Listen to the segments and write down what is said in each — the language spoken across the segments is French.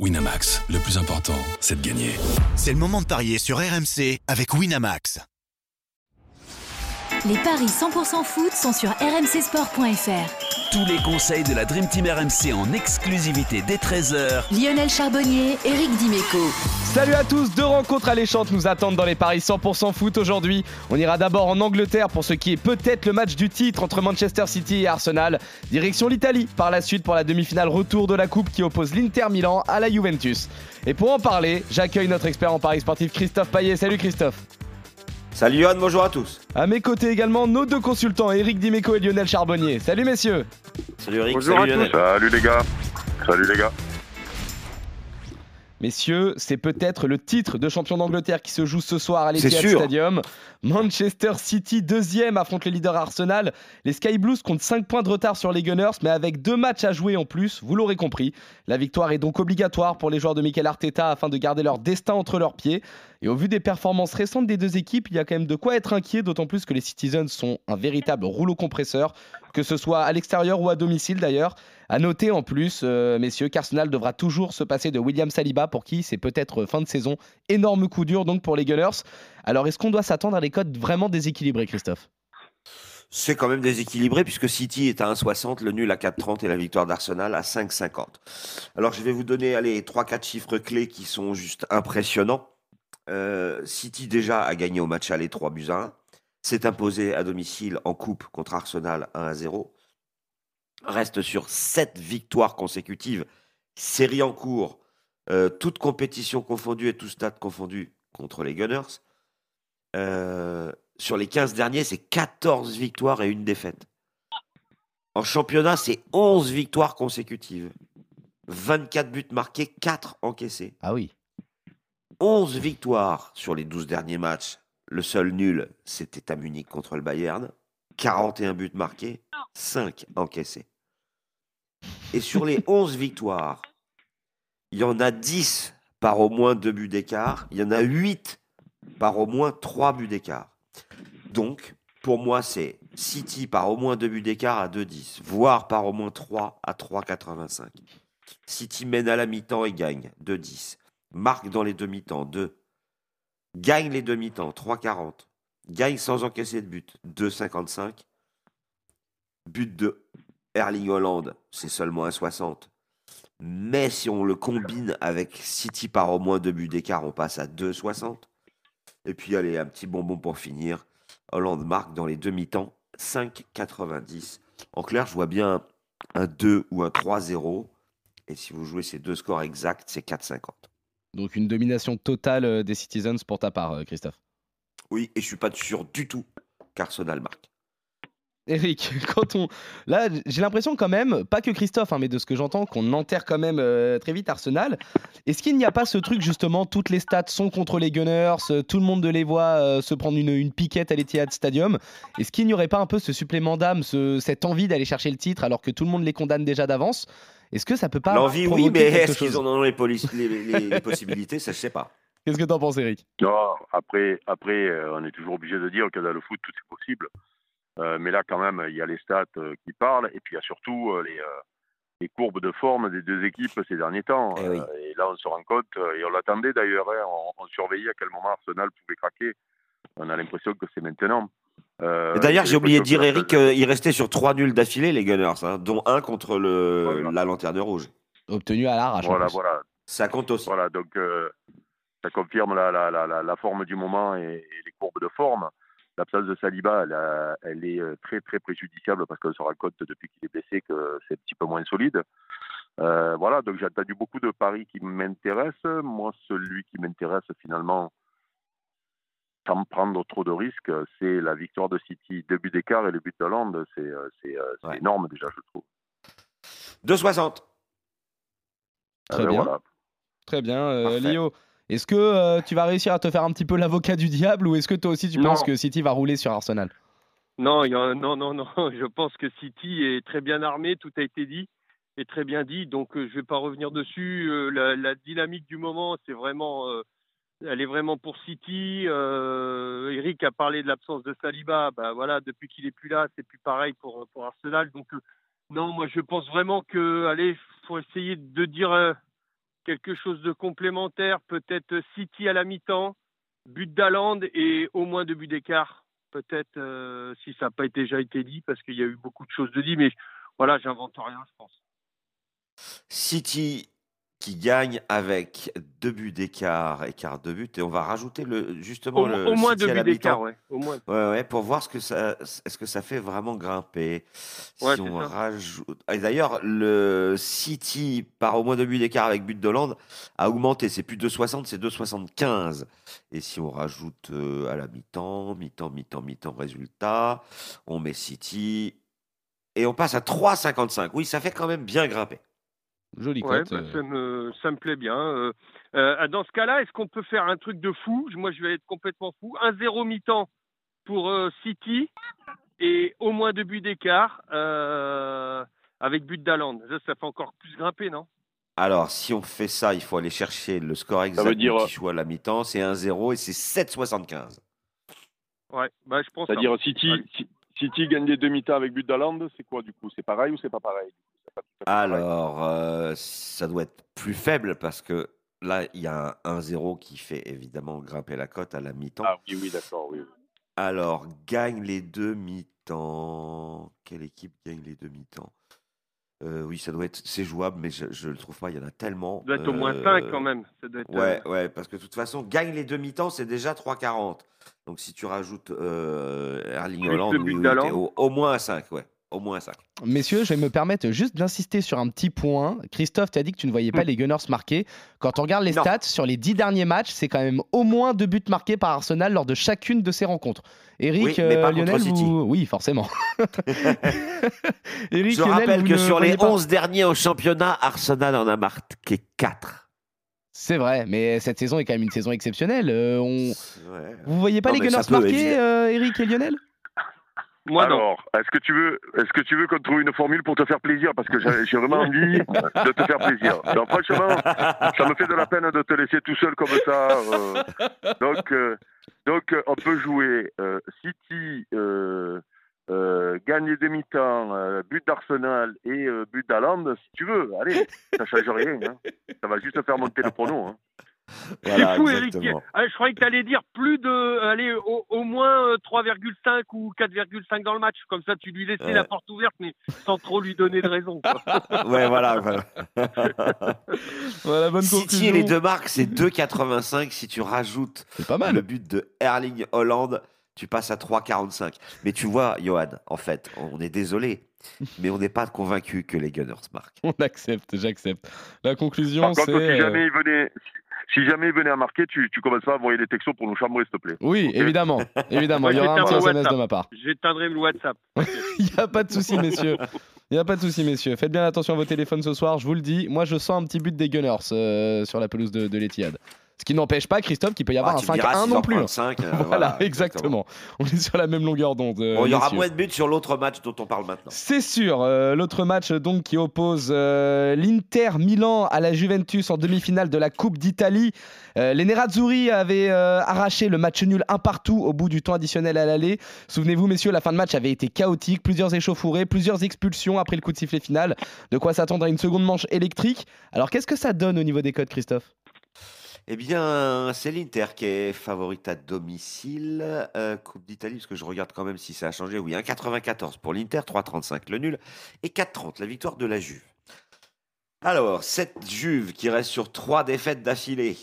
Winamax, le plus important, c'est de gagner. C'est le moment de parier sur RMC avec Winamax. Les paris 100% foot sont sur rmcsport.fr. Tous les conseils de la Dream Team RMC en exclusivité dès 13h. Lionel Charbonnier, Eric Dimeco. Salut à tous, deux rencontres alléchantes nous attendent dans les paris 100% foot aujourd'hui. On ira d'abord en Angleterre pour ce qui est peut-être le match du titre entre Manchester City et Arsenal. Direction l'Italie par la suite pour la demi-finale retour de la coupe qui oppose l'Inter Milan à la Juventus. Et pour en parler, j'accueille notre expert en paris sportif Christophe Payet. Salut Christophe. Salut Johan, bonjour à tous. À mes côtés également nos deux consultants, Eric Dimeco et Lionel Charbonnier. Salut messieurs. Salut Eric, Bonjour salut à Lionel. tous. Salut les gars. Salut les gars. Messieurs, c'est peut-être le titre de champion d'Angleterre qui se joue ce soir à l'Etihad. Stadium. Manchester City, deuxième, affronte le leader Arsenal. Les Sky Blues comptent 5 points de retard sur les Gunners, mais avec deux matchs à jouer en plus, vous l'aurez compris. La victoire est donc obligatoire pour les joueurs de Mikel Arteta afin de garder leur destin entre leurs pieds. Et au vu des performances récentes des deux équipes, il y a quand même de quoi être inquiet, d'autant plus que les Citizens sont un véritable rouleau compresseur, que ce soit à l'extérieur ou à domicile d'ailleurs. À noter en plus, euh, messieurs, qu'Arsenal devra toujours se passer de William Saliba, pour qui c'est peut-être fin de saison. Énorme coup dur donc pour les Gunners. Alors est-ce qu'on doit s'attendre à des codes vraiment déséquilibrés, Christophe? C'est quand même déséquilibré puisque City est à 1,60, le nul à 4,30 et la victoire d'Arsenal à 5,50. Alors je vais vous donner allez, 3-4 chiffres clés qui sont juste impressionnants. Euh, City déjà a gagné au match aller 3 buts à 1. S'est imposé à domicile en coupe contre Arsenal 1 à 0. Reste sur 7 victoires consécutives. Série en cours, euh, toutes compétitions confondues et tout stade confondu contre les Gunners. Euh, sur les 15 derniers, c'est 14 victoires et une défaite. En championnat, c'est 11 victoires consécutives. 24 buts marqués, 4 encaissés. Ah oui. 11 victoires sur les 12 derniers matchs. Le seul nul, c'était à Munich contre le Bayern. 41 buts marqués, 5 encaissés. Et sur les 11 victoires, il y en a 10 par au moins 2 buts d'écart. Il y en a 8 par au moins 3 buts d'écart. Donc, pour moi, c'est City par au moins 2 buts d'écart à 2,10, voire par au moins 3 à 3,85. City mène à la mi-temps et gagne 2,10. Marque dans les demi-temps 2. Gagne les demi-temps 3,40. Gagne sans encaisser de but 2,55. But de Erling Holland, c'est seulement 1,60. Mais si on le combine avec City par au moins 2 buts d'écart, on passe à 2,60. Et puis, allez, un petit bonbon pour finir. Hollande marque dans les demi-temps 5,90. En clair, je vois bien un 2 ou un 3-0. Et si vous jouez ces deux scores exacts, c'est 4,50. Donc une domination totale euh, des Citizens pour ta part, euh, Christophe. Oui, et je suis pas sûr du tout qu'Arsenal marque. Eric, quand on. Là, j'ai l'impression quand même, pas que Christophe, hein, mais de ce que j'entends, qu'on enterre quand même euh, très vite Arsenal. Est-ce qu'il n'y a pas ce truc, justement, toutes les stats sont contre les Gunners, tout le monde les voit euh, se prendre une, une piquette à l'Etihad Stadium Est-ce qu'il n'y aurait pas un peu ce supplément d'âme, ce- cette envie d'aller chercher le titre alors que tout le monde les condamne déjà d'avance? Est-ce que ça peut pas. L'envie, oui, mais est-ce qu'ils en ont les, polices- les- les- les possibilités? Ça, je sais pas. Qu'est-ce que t'en penses, Eric? Non, après, après euh, on est toujours obligé de dire que dans le foot, tout est possible. Euh, mais là, quand même, il y a les stats euh, qui parlent. Et puis, il y a surtout euh, les, euh, les courbes de forme des deux équipes ces derniers temps. Eh oui. Euh, et là, on se rend compte, et on l'attendait d'ailleurs, hein, on, on surveillait à quel moment Arsenal pouvait craquer. On a l'impression que c'est maintenant. Euh, D'ailleurs, j'ai oublié de dire, Eric, la- qu'il restait sur trois nuls d'affilée, les Gunners, hein, dont un contre le, Voilà. la lanterne rouge. Obtenu à l'arrache. Voilà, voilà. Ça compte aussi. Voilà, donc euh, ça confirme la, la, la, la, la forme du moment et, et les courbes de forme. L'absence de Saliba, elle, a- elle est euh, très très préjudiciable parce qu'on se rend compte depuis qu'il est blessé que c'est un petit peu moins solide. Euh, voilà, donc j'ai entendu beaucoup de paris qui m'intéressent. Moi, celui qui m'intéresse finalement, sans prendre trop de risques, c'est la victoire de City, deux buts d'écart et le but d'Hollande. C'est euh, c'est, euh, c'est Ouais. énorme déjà, je trouve. 2,60. Très Euh, bien. voilà. Très bien. Euh, Parfait. Léo, est-ce que euh, tu vas réussir à te faire un petit peu l'avocat du diable ou est-ce que toi aussi tu Non. penses que City va rouler sur Arsenal? Non, il y a- non, non, non. Je pense que City est très bien armé. Tout a été dit et très bien dit. Donc, euh, je vais pas revenir dessus. Euh, la, la dynamique du moment, c'est vraiment, euh, elle est vraiment pour City. Euh, Eric a parlé de l'absence de Saliba. Bah voilà, depuis qu'il est plus là, c'est plus pareil pour Arsenal. Donc, euh, non, moi, je pense vraiment que, allez, faut essayer de dire. euh, quelque chose de complémentaire, peut-être City à la mi-temps, but d'Aland et au moins deux buts d'écart. Peut-être si ça n'a pas déjà été dit, parce qu'il y a eu beaucoup de choses de dit, mais voilà, j'invente rien, je pense. City qui gagne avec deux buts d'écart, écart de but, et on va rajouter le justement Au, le au moins City deux buts d'écart, ouais. Au moins. Ouais, ouais, pour voir ce que ça, est-ce que ça fait vraiment grimper. Ouais, si on ça. rajoute, et d'ailleurs, le City par au moins deux buts d'écart avec but de Hollande a augmenté. C'est plus de 2,60, c'est 2,75. Et si on rajoute euh, à la mi-temps, mi-temps, mi-temps, mi-temps, résultat, on met City et on passe à 3,55. Oui, ça fait quand même bien grimper. Jolie Ouais, cote. bah, euh. ça, me, ça me plaît bien. Euh, euh, dans ce cas-là, est-ce qu'on peut faire un truc de fou? Moi, je vais être complètement fou. Un 0 mi-temps pour euh, City et au moins deux buts d'écart euh, avec but d'Aland. Ça, ça fait encore plus grimper, non? Alors, si on fait ça, il faut aller chercher le score exact veut dire- du choix à la mi-temps. C'est 1-0 et c'est 7,75. Ouais, bah, je pense. C'est-à-dire. City, City gagne les demi-temps avec but d'Aland, c'est quoi du coup? C'est pareil ou c'est pas pareil? Alors, euh, ça doit être plus faible parce que là, il y a un 1-0 qui fait évidemment grimper la cote à la mi-temps. Ah oui, oui, d'accord, oui. Alors, gagne les deux mi-temps. Quelle équipe gagne les deux mi-temps? Euh, Oui, ça doit être. C'est jouable, mais je ne le trouve pas. Il y en a tellement. Ça doit être au moins Euh, 5 quand même. Ça doit être, Ouais, euh, ouais, parce que de toute façon, gagne les deux mi-temps, c'est déjà 3,40. Donc si tu rajoutes euh, Erling Plus Holland, le oui, au moins à 5, ouais. Au moins 5. Messieurs, je vais me permettre juste d'insister sur un petit point. Christophe, tu as dit que tu ne voyais pas les Gunners marquer. Quand on regarde les Non. stats, sur les dix derniers matchs, c'est quand même au moins deux buts marqués par Arsenal lors de chacune de ces rencontres. Eric, Oui, mais pas euh, Lionel, City. vous... Oui, forcément. Eric, Je Lionel, rappelle vous que sur les voyez pas 11 derniers en championnat, Arsenal en a marqué 4. C'est vrai, mais cette saison est quand même une saison exceptionnelle. Euh, on... Ouais. Vous voyez pas Non, les ça Gunners marquer, euh, Eric et Lionel? Alors, est-ce que tu veux, est-ce que tu veux qu'on trouve une formule pour te faire plaisir? Parce que j'ai vraiment envie de te faire plaisir. Donc franchement, ça me fait de la peine de te laisser tout seul comme ça. euh. donc, euh, donc euh, on peut jouer City gagne les demi-temps, but d'Arsenal et but d'Aland, si tu veux. Allez, ça change rien. hein. Ça va juste faire monter le prono. hein. Voilà, c'est fou, Eric. exactement. Ah, je croyais que tu allais dire plus de. Allez, au, au moins euh, 3,5 ou 4,5 dans le match. Comme ça, tu lui laissais Ouais. la porte ouverte, mais sans trop lui donner de raison. quoi. Ouais, voilà. voilà. Voilà, bonne City et les deux marques, c'est 2,85. Si tu rajoutes C'est pas mal. le but de Erling Holland, tu passes à 3,45. Mais tu vois, Johan, en fait, on est désolé, mais on n'est pas convaincu que les Gunners marquent. On accepte, j'accepte. La conclusion, c'est. si euh, jamais il venait, si jamais il venait à marquer, tu, tu commences pas à envoyer des textos pour nous chambrer, s'il te plaît. Oui, évidemment, évidemment. Il y aura un petit en SMS de ma part. J'éteindrai le WhatsApp. Il n'y a pas de souci, messieurs. Il n'y a pas de souci, messieurs. Faites bien attention à vos téléphones ce soir, je vous le dis. Moi, je sens un petit but des Gunners euh, sur la pelouse de, de l'Etihad. Ce qui n'empêche pas, Christophe, qu'il peut y avoir Ah, un tu me diras 5-1 s'ils non plus. prennent cinq, euh, voilà, exactement. On est sur la même longueur d'onde. euh, Bon, il y aura moins de buts sur l'autre match dont on parle maintenant. C'est sûr. euh, L'autre match donc qui oppose euh, l'Inter Milan à la Juventus en demi-finale de la Coupe d'Italie. Les Nerazzurri avaient arraché le match nul un partout au bout du temps additionnel à l'aller. Souvenez-vous, messieurs, la fin de match avait été chaotique. Plusieurs échauffourées, plusieurs expulsions après le coup de sifflet final. De quoi s'attendre à une seconde manche électrique. Alors, qu'est-ce que ça donne au niveau des codes, Christophe? Eh bien, c'est l'Inter qui est favorite à domicile. Euh, Coupe d'Italie, parce que je regarde quand même si ça a changé. Oui, 1,94 pour l'Inter, 3,35 le nul et 4,30 la victoire de la Juve. Alors, cette Juve qui reste sur trois défaites d'affilée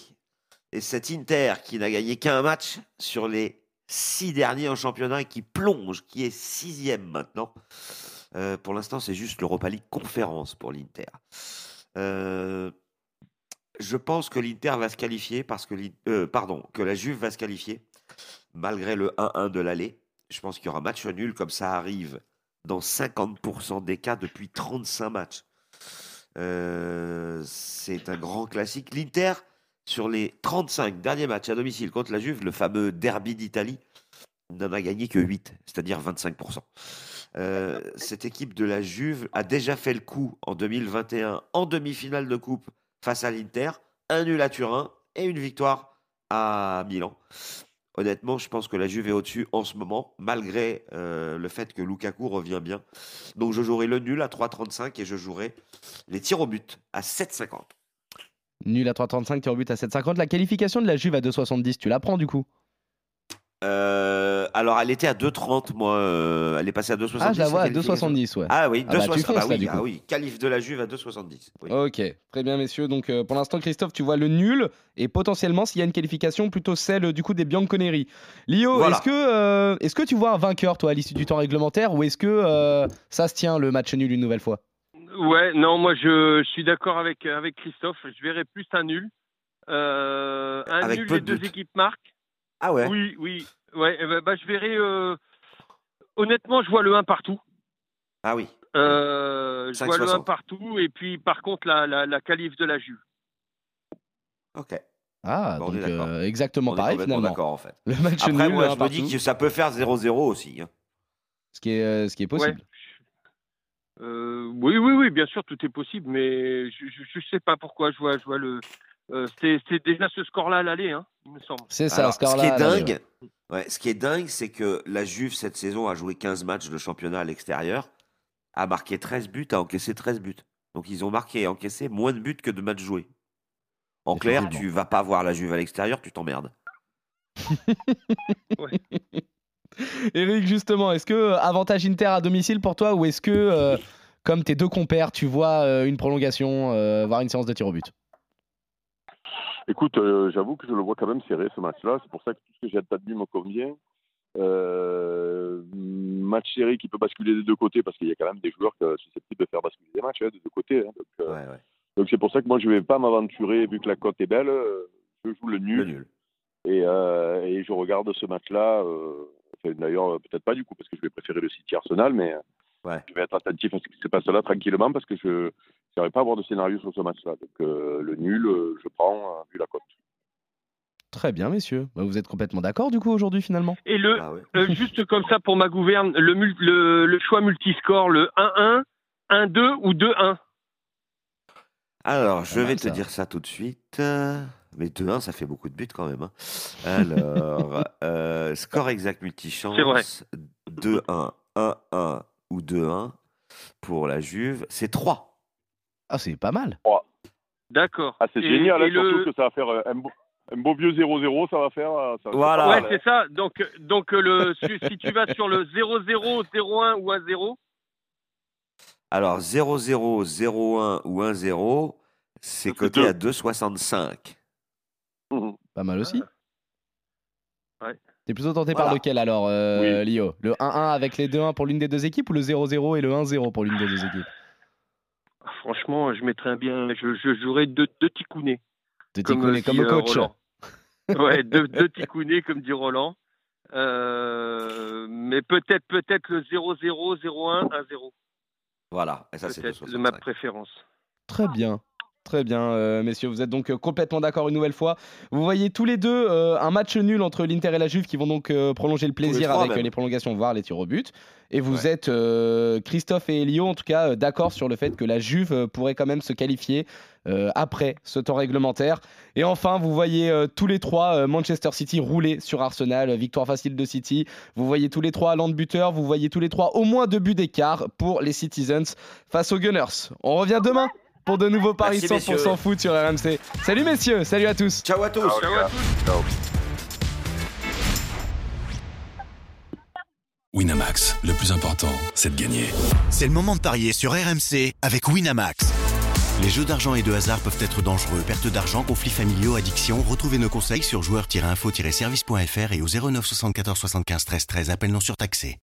et cet Inter qui n'a gagné qu'un match sur les six derniers en championnat et qui plonge, qui est sixième maintenant. Euh, pour l'instant, c'est juste l'Europa League conférence pour l'Inter. Euh, je pense que l'Inter va se qualifier parce que euh, pardon, que la Juve va se qualifier malgré le 1-1 de l'aller. Je pense qu'il y aura match nul comme ça arrive dans 50% des cas depuis 35 matchs. Euh, c'est un grand classique. L'Inter, sur les 35 derniers matchs à domicile contre la Juve, le fameux derby d'Italie, n'en a gagné que 8, c'est-à-dire 25%. Euh, cette équipe de la Juve a déjà fait le coup en 2021 en demi-finale de coupe face à l'Inter, un nul à Turin et une victoire à Milan. Honnêtement, je pense que la Juve est au-dessus en ce moment, malgré euh, le fait que Lukaku revient bien. Donc je jouerai le nul à 3,35 et je jouerai les tirs au but à 7,50. Nul à 3,35, tir au but à 7,50. La qualification de la Juve à 2,70, tu la prends du coup? Euh, alors, elle était à 2,30, moi. euh, elle est passée à 2,70. Ah, je la vois à qualification 2,70, ouais. Ah oui, Ah bah, tu 2,70. fonces, Ah, oui, du coup. ah oui, qualif de la Juve à 2,70. Oui. Ok, très bien messieurs. Donc euh, pour l'instant Christophe, tu vois le nul et potentiellement s'il y a une qualification plutôt celle du coup des Bianconeri. Lio, Voilà. est-ce que euh, est-ce que tu vois un vainqueur toi à l'issue du temps réglementaire ou est-ce que euh, ça se tient le match nul une nouvelle fois? Ouais, non, moi je, je suis d'accord avec, avec Christophe. Je verrais plus un nul. Euh, un Avec nul, peu les de deux buts. équipes marquent. Ah ouais Oui, oui. Ouais, eh ben, bah, je verrais. euh, Honnêtement, je vois le 1 partout. Ah oui. Euh, je vois le 1 5,60. partout. Et puis, par contre, la, la, la qualif de la Juve. Ok. Ah, Bon, donc euh, exactement On pareil finalement. d'accord en fait. Le match Après, nul, moi, je me dis que ça peut faire 0-0 aussi. hein. ce qui est ce qui est possible. Ouais. Euh, oui, oui, oui, bien sûr, tout est possible, mais je ne sais pas pourquoi je vois, je vois le. euh, c'est c'est déjà ce score-là à l'aller, hein, il me semble. C'est ça, Alors, ce qui est dingue, ouais, ce qui est dingue, c'est que la Juve cette saison a joué 15 matchs de championnat à l'extérieur, a marqué 13 buts, a encaissé 13 buts. Donc ils ont marqué et encaissé moins de buts que de matchs joués. En clair, tu vas pas voir la Juve à l'extérieur, tu t'emmerdes. Eric, justement, est-ce que euh, avantage Inter à domicile pour toi ou est-ce que, euh, comme tes deux compères, tu vois euh, une prolongation, euh, voire une séance de tir au but? Écoute, euh, j'avoue que je le vois quand même serré ce match-là. C'est pour ça que tout ce que j'ai entendu me convient. Euh, match serré qui peut basculer des deux côtés parce qu'il y a quand même des joueurs qui sont susceptibles de faire basculer des matchs hein, des deux côtés. hein. Donc, euh, Ouais, ouais. donc c'est pour ça que moi je vais pas m'aventurer vu que la cote est belle. euh, Je joue le nul, Le nul. Et, et je regarde ce match-là. enfin, D'ailleurs, peut-être pas du coup parce que je vais préférer le City Arsenal, mais Ouais. je vais être attentif à ce qui se passe là tranquillement parce que je n'arrive pas à avoir de scénario sur ce match-là. Donc euh, le nul, euh, je prends euh, vu la cote. Très bien, messieurs. Bah, Vous êtes complètement d'accord du coup aujourd'hui finalement? Et le, Ah ouais. euh, juste comme ça pour ma gouverne, le, mul- le, le choix multiscore, le 1-1, 1-2 ou 2-1 Alors, je vais te dire ça tout de suite. Mais 2-1, ça fait beaucoup de buts quand même. hein. Alors, euh, score exact multichance. C'est vrai. 2-1, 1-1 ou 2-1 pour la Juve. C'est 3. Ah, c'est pas mal. D'accord. Ah, c'est génial, et hein, le- surtout que ça va faire euh, un beau, un beau vieux 0-0, ça va faire. euh, ça- Voilà. Ouais, ça- c'est ça. Donc, donc euh, le, si, si tu vas sur le 0-0, 0-1 ou 1-0, Alors, 0-0, 0-1 ou 1-0, c'est coté deux. à 2,65. Mhm. Pas mal aussi. Ouais. T'es plutôt tenté Voilà. par lequel alors, euh, Lio? Le 1-1 avec les 2-1 pour l'une des deux équipes ou le 0-0 et le 1-0 pour l'une des deux équipes? Franchement, je mettrais un bien. Je, je jouerais deux, deux ticounets. De Comme, Ticoune dit, comme euh, coach. Roland. Ouais, deux, deux ticounets, comme dit Roland. Euh, mais peut-être peut-être le 0-0, 0-1, 1-0. Voilà, et ça c'est ma 2,65. préférence. Très bien. Très bien, euh, messieurs, vous êtes donc euh, complètement d'accord une nouvelle fois. Vous voyez tous les deux euh, un match nul entre l'Inter et la Juve qui vont donc euh, prolonger le plaisir avec les prolongations, voire les tirs au but. Et vous Ouais. êtes, Christophe et Elio, en tout cas, d'accord sur le fait que la Juve pourrait quand même se qualifier après ce temps réglementaire. Et enfin, vous voyez tous les trois Manchester City rouler sur Arsenal, victoire facile de City. Vous voyez tous les trois Land buteur, vous voyez tous les trois au moins deux buts d'écart pour les Citizens face aux Gunners. On revient demain pour de nouveaux paris Merci, 100% messieurs. foot sur RMC. Salut messieurs, salut à tous. Ciao à tous. Ciao à tous. Winamax, le plus important, c'est de gagner. C'est le moment de parier sur RMC avec Winamax. Les jeux d'argent et de hasard peuvent être dangereux. Perte d'argent, conflits familiaux, addiction. Retrouvez nos conseils sur joueurs-info-service.fr et au 09 74 75 13 13. Appel non surtaxé.